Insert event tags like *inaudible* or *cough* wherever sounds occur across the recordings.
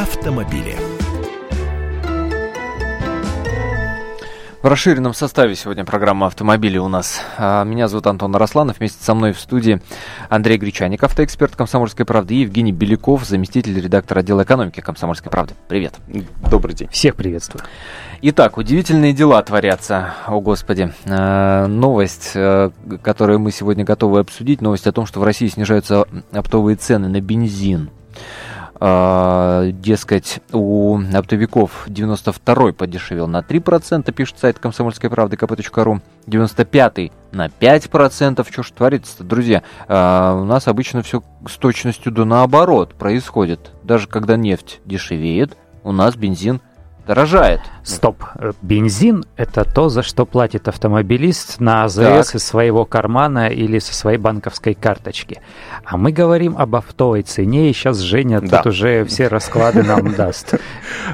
автомобили. В расширенном составе сегодня программа «Автомобили» у нас. А, меня зовут Антон Росланов. Вместе со мной в студии Андрей Гречаник, автоэксперт «Комсомольской правды», и Евгений Беляков, заместитель редактора отдела экономики «Комсомольской правды». Привет. Добрый день. Всех приветствую. Итак, удивительные дела творятся. О, Господи. А, новость, а, которую мы сегодня готовы обсудить, новость о том, что в России снижаются оптовые цены на бензин. Uh, дескать, у оптовиков 92-й подешевел на 3%, пишет сайт комсомольской правды kp.ru, 95-й на 5%. Что ж творится-то, друзья? Uh, у нас обычно все с точностью до наоборот происходит. Даже когда нефть дешевеет, у нас бензин дорожает. Стоп. Бензин – это то, за что платит автомобилист на АЗС так. из своего кармана или со своей банковской карточки. А мы говорим об оптовой цене, и сейчас Женя да. тут уже все расклады нам даст. *laughs*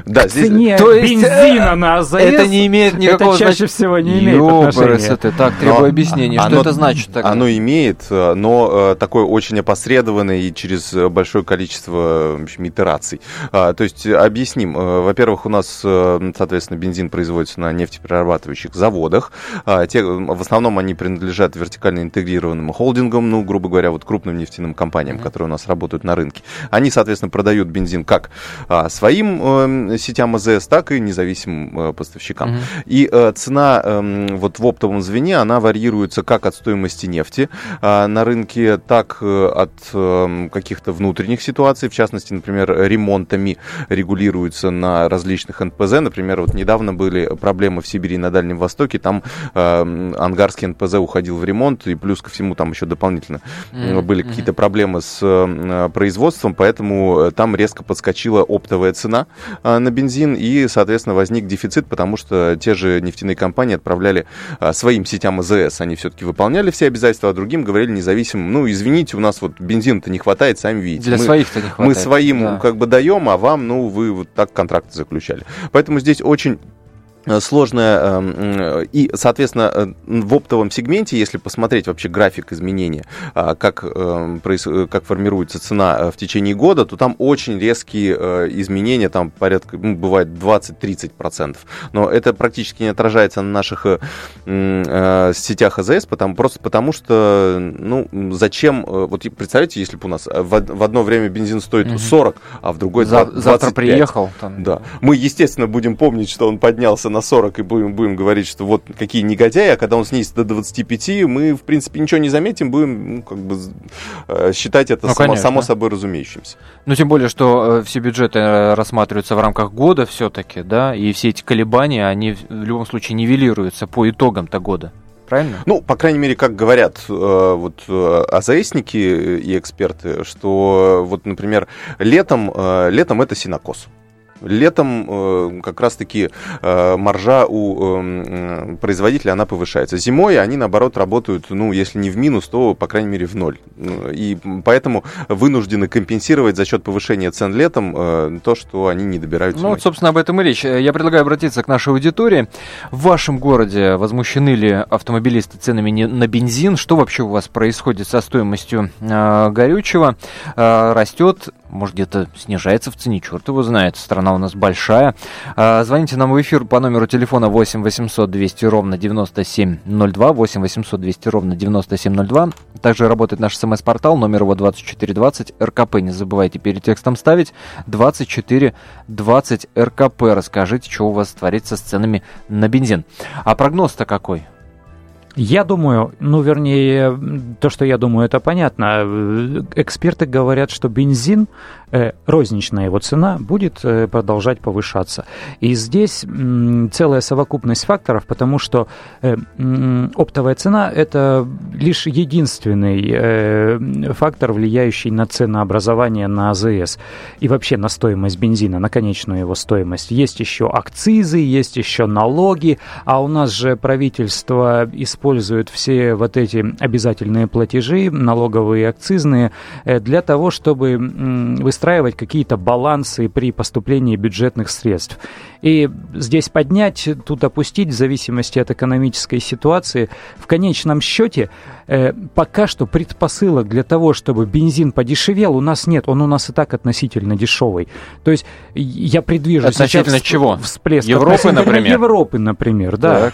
Да, цене бензина на АЗС это не имеет никакого это чаще всего не имеет отношения. Это так, требую объяснения. Что это значит? Оно имеет, но такое очень опосредованное и через большое количество итераций. То есть объясним. Во-первых, у нас, соответственно, соответственно, бензин производится на нефтеперерабатывающих заводах. А, те, в основном они принадлежат вертикально интегрированным холдингам, ну, грубо говоря, вот крупным нефтяным компаниям, mm-hmm. которые у нас работают на рынке. Они, соответственно, продают бензин как а, своим э, сетям АЗС, так и независимым э, поставщикам. Mm-hmm. И э, цена э, вот в оптовом звене, она варьируется как от стоимости нефти э, на рынке, так э, от э, каких-то внутренних ситуаций, в частности, например, ремонтами регулируется на различных НПЗ, например, вот недавно были проблемы в Сибири и на Дальнем Востоке, там э, ангарский НПЗ уходил в ремонт, и плюс ко всему там еще дополнительно mm-hmm. были какие-то проблемы с э, производством, поэтому э, там резко подскочила оптовая цена э, на бензин, и, соответственно, возник дефицит, потому что те же нефтяные компании отправляли э, своим сетям АЗС, они все-таки выполняли все обязательства, а другим говорили независимым, ну, извините, у нас вот бензина-то не хватает, сами видите. Для своих-то не хватает. Мы своим да. как бы даем, а вам, ну, вы вот так контракты заключали. Поэтому здесь очень очень Э, сложная эм, и, соответственно, э, в оптовом сегменте, если посмотреть вообще график изменения, а, как, эм, как формируется цена э, в течение года, то там очень резкие изменения, там порядка, ну, бывает 20-30%. Но это практически не отражается на наших сетях АЗС, потому, просто потому что, ну, зачем, вот представляете, если бы у нас в, в одно время бензин стоит угу. 40, а в другой За, 25. Завтра приехал. Там, да. Мы, естественно, будем помнить, что он поднялся на на 40 и будем, будем говорить, что вот какие негодяи, а когда он снизится до 25, мы, в принципе, ничего не заметим, будем ну, как бы э, считать это ну, само, само собой разумеющимся. Ну, тем более, что э, все бюджеты э, рассматриваются в рамках года все-таки, да, и все эти колебания, они в любом случае нивелируются по итогам-то года. Правильно? Ну, по крайней мере, как говорят э, вот АЗСники и эксперты, что вот, например, летом, э, летом это синокос. Летом э, как раз-таки э, маржа у э, производителя она повышается. Зимой они, наоборот, работают, ну, если не в минус, то, по крайней мере, в ноль. И поэтому вынуждены компенсировать за счет повышения цен летом то, что они не добирают Ну, вот, собственно, об этом и речь. Я предлагаю обратиться к нашей аудитории. В вашем городе возмущены ли автомобилисты ценами на бензин? Что вообще у вас происходит со стоимостью э, горючего? Э, растет может, где-то снижается в цене, черт его знает, страна у нас большая. А, звоните нам в эфир по номеру телефона 8 800 200 ровно 9702, 8 800 200 ровно 9702. Также работает наш смс-портал, номер его 2420 РКП. Не забывайте перед текстом ставить 2420 РКП. Расскажите, что у вас творится с ценами на бензин. А прогноз-то какой? Я думаю, ну, вернее, то, что я думаю, это понятно. Эксперты говорят, что бензин Э, розничная его цена будет э, продолжать повышаться. И здесь целая совокупность факторов, потому что э, оптовая цена – это лишь единственный фактор, влияющий на ценообразование на АЗС и вообще на стоимость бензина, на конечную его стоимость. Есть еще акцизы, есть еще налоги, а у нас же правительство использует используют все вот эти обязательные платежи, налоговые, акцизные, для того, чтобы выстраивать какие-то балансы при поступлении бюджетных средств. И здесь поднять, тут опустить, в зависимости от экономической ситуации. В конечном счете, э, пока что предпосылок для того, чтобы бензин подешевел, у нас нет. Он у нас и так относительно дешевый. То есть я предвижу относительно чего? всплеск. Европы, например? Европы, например, да. Так.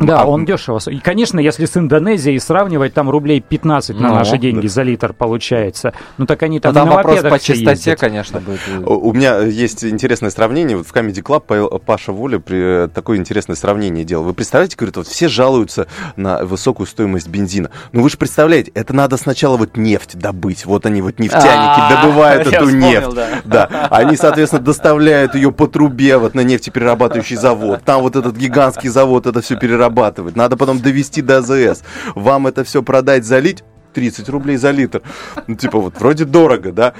Да, а, он дешево. И, конечно, если с Индонезией сравнивать, там рублей 15 на ну, наши деньги да. за литр получается. Ну так они там, там вопрос по чистоте, ездят. конечно, будет. У меня есть интересное сравнение. Вот в Comedy Club Паша Воля при такое интересное сравнение делал. Вы представляете, говорит, вот все жалуются на высокую стоимость бензина. Ну вы же представляете, это надо сначала вот нефть добыть. Вот они вот нефтяники а, добывают *laughs* эту нефть. Да. Они, соответственно, доставляют ее по трубе вот на нефтеперерабатывающий завод. Там вот этот гигантский завод это все перерабатывать. Надо потом довести до АЗС. Вам это все продать, залить 30 рублей за литр. Ну, типа, вот вроде дорого, да?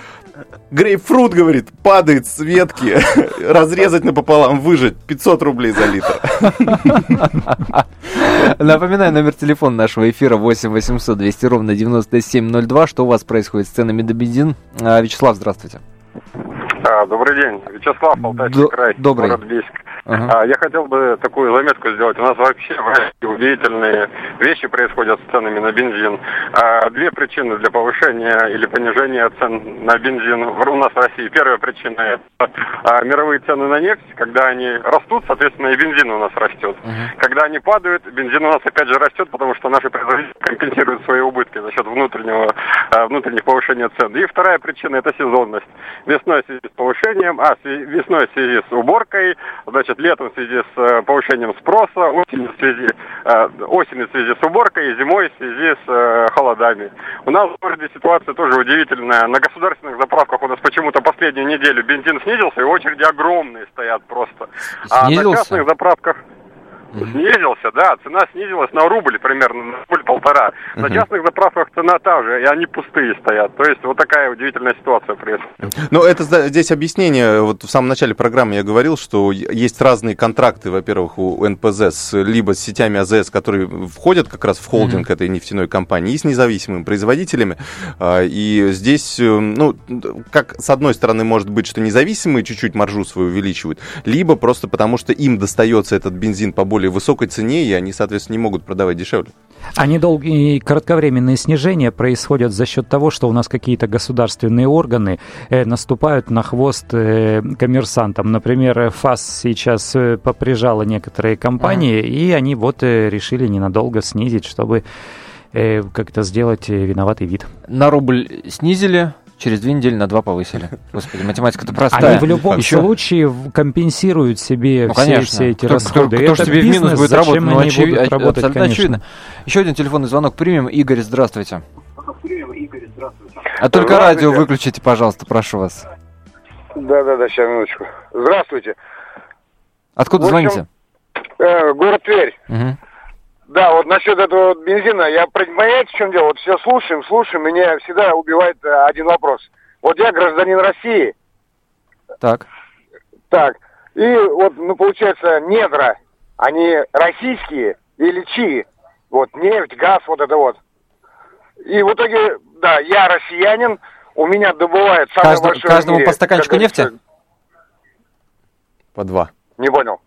Грейпфрут, говорит, падает с ветки, *laughs* разрезать напополам, выжать 500 рублей за литр. *laughs* Напоминаю, номер телефона нашего эфира 8 800 200 ровно 9702. Что у вас происходит с ценами на бензин? А, Вячеслав, здравствуйте. А, добрый день. Вячеслав, Алтайский край, добрый. город Бийск. Uh-huh. Я хотел бы такую заметку сделать. У нас вообще удивительные вещи происходят с ценами на бензин. А, две причины для повышения или понижения цен на бензин у нас в России. Первая причина – это а, мировые цены на нефть. Когда они растут, соответственно, и бензин у нас растет. Uh-huh. Когда они падают, бензин у нас опять же растет, потому что наши производители компенсируют свои убытки за счет внутреннего, внутренних повышения цен. И вторая причина – это сезонность. Весной связи с повышением, а весной в связи с уборкой, значит, летом в связи с э, повышением спроса, осенью в связи, э, осенью в связи с уборкой и зимой в связи с э, холодами. У нас в городе ситуация тоже удивительная. На государственных заправках у нас почему-то последнюю неделю бензин снизился, и очереди огромные стоят просто. Снизился? А на частных заправках... Снизился, да, цена снизилась на рубль примерно, на рубль полтора. На частных заправках цена та же, и они пустые стоят. То есть вот такая удивительная ситуация происходит. Ну, это здесь объяснение, вот в самом начале программы я говорил, что есть разные контракты, во-первых, у НПЗ, с, либо с сетями АЗС, которые входят как раз в холдинг uh-huh. этой нефтяной компании, и с независимыми производителями. А, и здесь, э, ну, как с одной стороны может быть, что независимые чуть-чуть маржу свою увеличивают, либо просто потому, что им достается этот бензин по более более высокой цене, и они, соответственно, не могут продавать дешевле. А недолгие кратковременные снижения происходят за счет того, что у нас какие-то государственные органы э, наступают на хвост э, коммерсантам. Например, ФАС сейчас э, поприжала некоторые компании, ага. и они вот э, решили ненадолго снизить, чтобы э, как-то сделать э, виноватый вид. На рубль снизили, через две недели на два повысили. *laughs* Господи, математика-то простая. Они в любом Еще... случае компенсируют себе ну, все, конечно. все эти кто, расходы. Кто, кто, кто же тебе бизнес, в минус будет работать? Ну, очев... будут работать, абсолютно конечно. очевидно. Еще один телефонный звонок примем. Игорь, здравствуйте. Игорь, здравствуйте. А только радио выключите, пожалуйста, прошу вас. Да-да-да, сейчас минуточку. Здравствуйте. Откуда общем, звоните? Э, город Тверь. Угу. Да, вот насчет этого бензина, я понимаете, в чем дело? Вот все слушаем, слушаем, меня всегда убивает э, один вопрос. Вот я гражданин России. Так. Так. И вот, ну, получается, недра, они российские или чьи? Вот, нефть, газ, вот это вот. И в итоге, да, я россиянин, у меня добывает самое Каждому, большое Каждому по стаканчику нефти? По два. Не понял.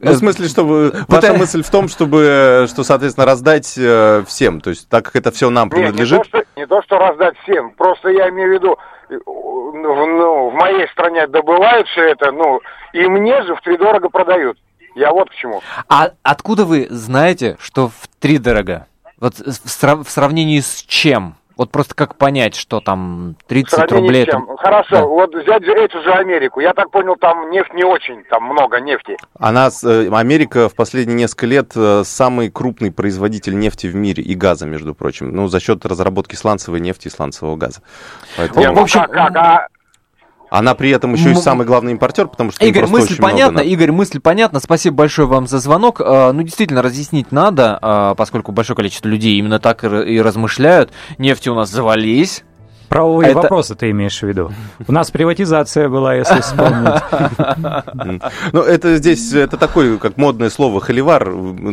Ну, в смысле, чтобы... Ваша мысль в том, чтобы, что, соответственно, раздать э, всем, то есть так как это все нам принадлежит... Не то, что раздать всем, просто я имею в виду, э, ну, в моей стране добывают все это, ну, и мне же в три дорого продают. Я вот к чему. А откуда вы знаете, что в три дорого? Вот в сравнении с чем? Вот просто как понять, что там 30 рублей... Это... Хорошо, да. вот взять эту же Америку. Я так понял, там нефть не очень, там много нефти. Она, э, Америка в последние несколько лет э, самый крупный производитель нефти в мире и газа, между прочим. Ну, за счет разработки сланцевой нефти и сланцевого газа. Поэтому... в общем, как, как, а она при этом еще и самый главный импортер, потому что Игорь, мысль понятна. Игорь, мысль понятна. Спасибо большое вам за звонок. А, ну, действительно, разъяснить надо, а, поскольку большое количество людей именно так и размышляют. Нефти у нас завались Правовые это... вопросы ты имеешь в виду? У нас приватизация была, если вспомнить. *laughs* Ну, это здесь, это такое, как модное слово холивар.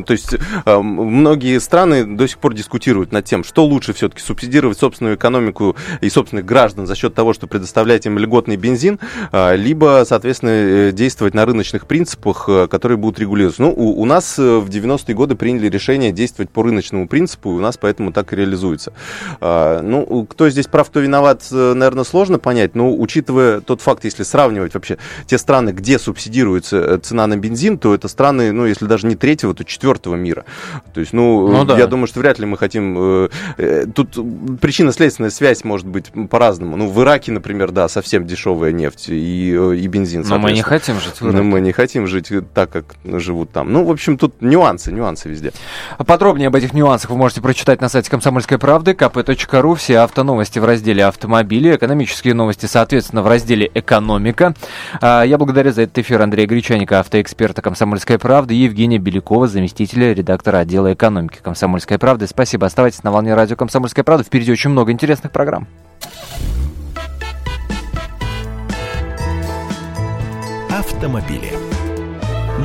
То есть э, многие страны до сих пор дискутируют над тем, что лучше все-таки субсидировать собственную экономику и собственных граждан за счет того, что предоставлять им льготный бензин, а, либо, соответственно, э, действовать на рыночных принципах, э, которые будут регулироваться. Ну, у, у нас в 90-е годы приняли решение действовать по рыночному принципу, и у нас поэтому так и реализуется. А, ну, кто здесь прав, кто виноват, э, наверное, сложно понять, но учитывая тот факт, если сравнивать вообще те страны, где субсидируется э, цена на бензин, то это страны, ну, если даже не третьего, то четвертого мира. То есть, ну, ну да. я думаю, что вряд ли мы хотим... Э, тут причинно-следственная связь может быть по-разному. Ну, в Ираке, например, да, совсем дешевая нефть и, и бензин. Но мы не хотим жить в Ираке. Но мы не хотим жить так, как живут там. Ну, в общем, тут нюансы, нюансы везде. Подробнее об этих нюансах вы можете прочитать на сайте комсомольской правды, kp.ru, все автоновости в разделе автомобиль автомобили, экономические новости, соответственно, в разделе «Экономика». А, я благодарю за этот эфир Андрея Гречаника, автоэксперта «Комсомольской правды», и Евгения Белякова, заместителя редактора отдела экономики «Комсомольской правды». Спасибо. Оставайтесь на волне радио «Комсомольская правда». Впереди очень много интересных программ. Автомобили.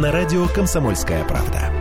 На радио «Комсомольская правда».